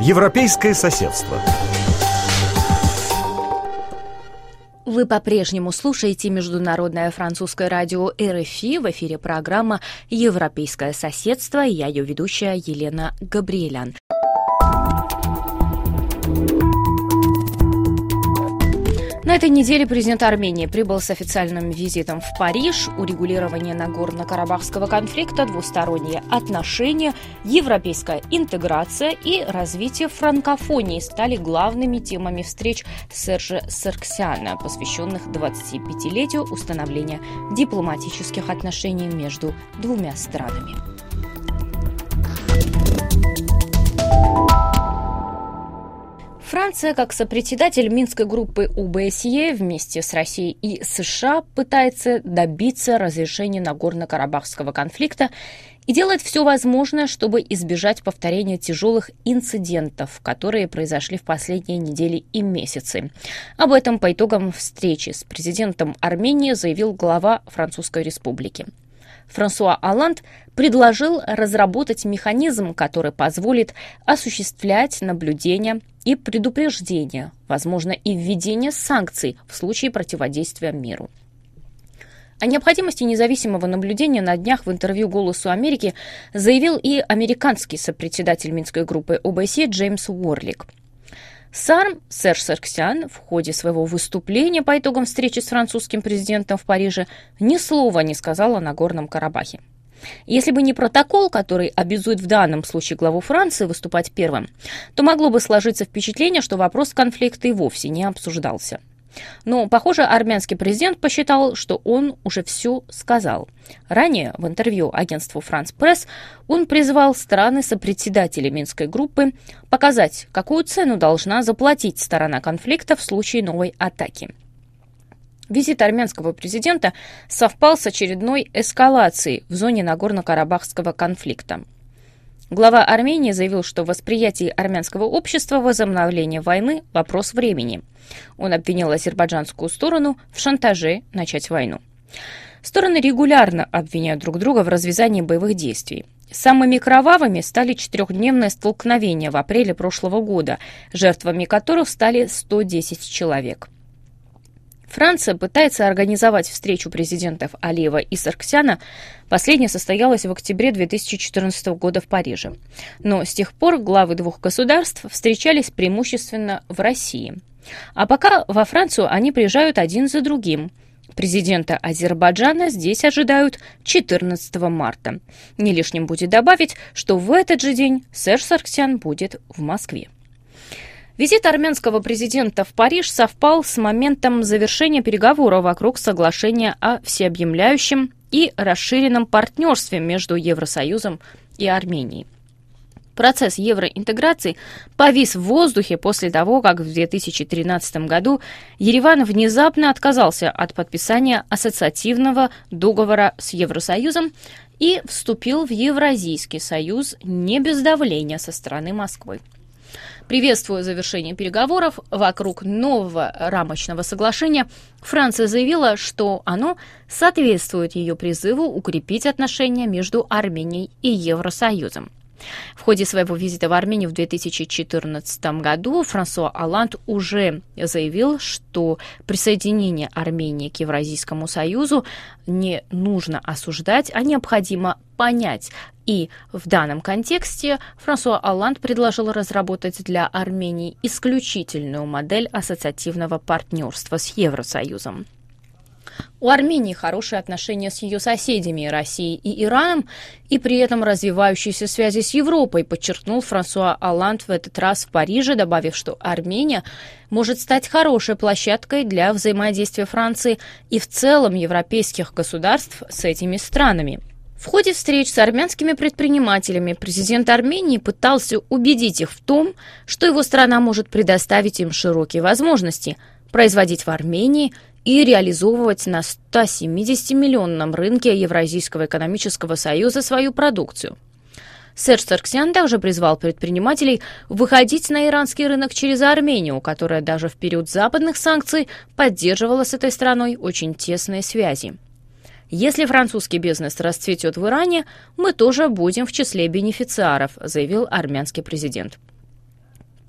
Европейское соседство. Вы по-прежнему слушаете Международное французское радио РФИ. В эфире программа «Европейское соседство». Я ее ведущая Елена Габриэлян. На этой неделе президент Армении прибыл с официальным визитом в Париж. Урегулирование Нагорно-Карабахского конфликта, двусторонние отношения, европейская интеграция и развитие франкофонии стали главными темами встреч Сержа Сарксяна, посвященных 25-летию установления дипломатических отношений между двумя странами. Франция, как сопредседатель Минской группы УБСЕ вместе с Россией и США пытается добиться разрешения Нагорно-Карабахского конфликта и делает все возможное, чтобы избежать повторения тяжелых инцидентов, которые произошли в последние недели и месяцы. Об этом по итогам встречи с президентом Армении заявил глава Французской республики. Франсуа Алланд предложил разработать механизм, который позволит осуществлять наблюдение и предупреждение, возможно, и введение санкций в случае противодействия миру. О необходимости независимого наблюдения на днях в интервью «Голосу Америки» заявил и американский сопредседатель Минской группы ОБСЕ Джеймс Уорлик – сам Серж Сарксян в ходе своего выступления по итогам встречи с французским президентом в Париже ни слова не сказал о Нагорном Карабахе. Если бы не протокол, который обязует в данном случае главу Франции выступать первым, то могло бы сложиться впечатление, что вопрос конфликта и вовсе не обсуждался. Но, похоже, армянский президент посчитал, что он уже все сказал. Ранее в интервью агентству «Франс Пресс» он призвал страны-сопредседатели Минской группы показать, какую цену должна заплатить сторона конфликта в случае новой атаки. Визит армянского президента совпал с очередной эскалацией в зоне Нагорно-Карабахского конфликта. Глава Армении заявил, что в восприятии армянского общества возобновление войны – вопрос времени. Он обвинил азербайджанскую сторону в шантаже начать войну. Стороны регулярно обвиняют друг друга в развязании боевых действий. Самыми кровавыми стали четырехдневные столкновения в апреле прошлого года, жертвами которых стали 110 человек. Франция пытается организовать встречу президентов Алиева и Сарксяна. Последняя состоялась в октябре 2014 года в Париже. Но с тех пор главы двух государств встречались преимущественно в России. А пока во Францию они приезжают один за другим. Президента Азербайджана здесь ожидают 14 марта. Не лишним будет добавить, что в этот же день Серж Сарксян будет в Москве. Визит армянского президента в Париж совпал с моментом завершения переговоров вокруг соглашения о всеобъемляющем и расширенном партнерстве между Евросоюзом и Арменией. Процесс евроинтеграции повис в воздухе после того, как в 2013 году Ереван внезапно отказался от подписания ассоциативного договора с Евросоюзом и вступил в Евразийский союз не без давления со стороны Москвы. Приветствуя завершение переговоров вокруг нового рамочного соглашения, Франция заявила, что оно соответствует ее призыву укрепить отношения между Арменией и Евросоюзом. В ходе своего визита в Армению в 2014 году Франсуа Алланд уже заявил, что присоединение Армении к Евразийскому союзу не нужно осуждать, а необходимо понять. И в данном контексте Франсуа Алланд предложил разработать для Армении исключительную модель ассоциативного партнерства с Евросоюзом. У Армении хорошие отношения с ее соседями Россией и Ираном, и при этом развивающиеся связи с Европой, подчеркнул Франсуа Алланд в этот раз в Париже, добавив, что Армения может стать хорошей площадкой для взаимодействия Франции и в целом европейских государств с этими странами. В ходе встреч с армянскими предпринимателями президент Армении пытался убедить их в том, что его страна может предоставить им широкие возможности производить в Армении – и реализовывать на 170-миллионном рынке Евразийского экономического союза свою продукцию. Серж Сарксян также призвал предпринимателей выходить на иранский рынок через Армению, которая даже в период западных санкций поддерживала с этой страной очень тесные связи. Если французский бизнес расцветет в Иране, мы тоже будем в числе бенефициаров, заявил армянский президент.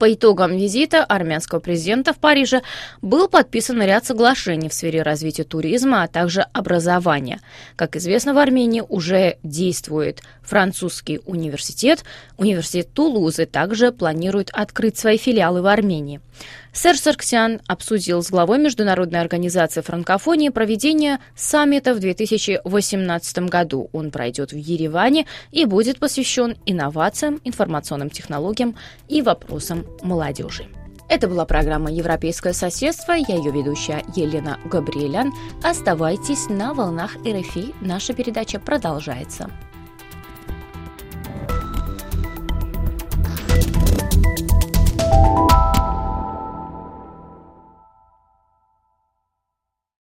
По итогам визита армянского президента в Париже был подписан ряд соглашений в сфере развития туризма, а также образования. Как известно, в Армении уже действует французский университет. Университет Тулузы также планирует открыть свои филиалы в Армении. Сэр Сарксян обсудил с главой Международной организации франкофонии проведение саммита в 2018 году. Он пройдет в Ереване и будет посвящен инновациям, информационным технологиям и вопросам молодежи. Это была программа «Европейское соседство». Я ее ведущая Елена Габриэлян. Оставайтесь на волнах РФИ. Наша передача продолжается.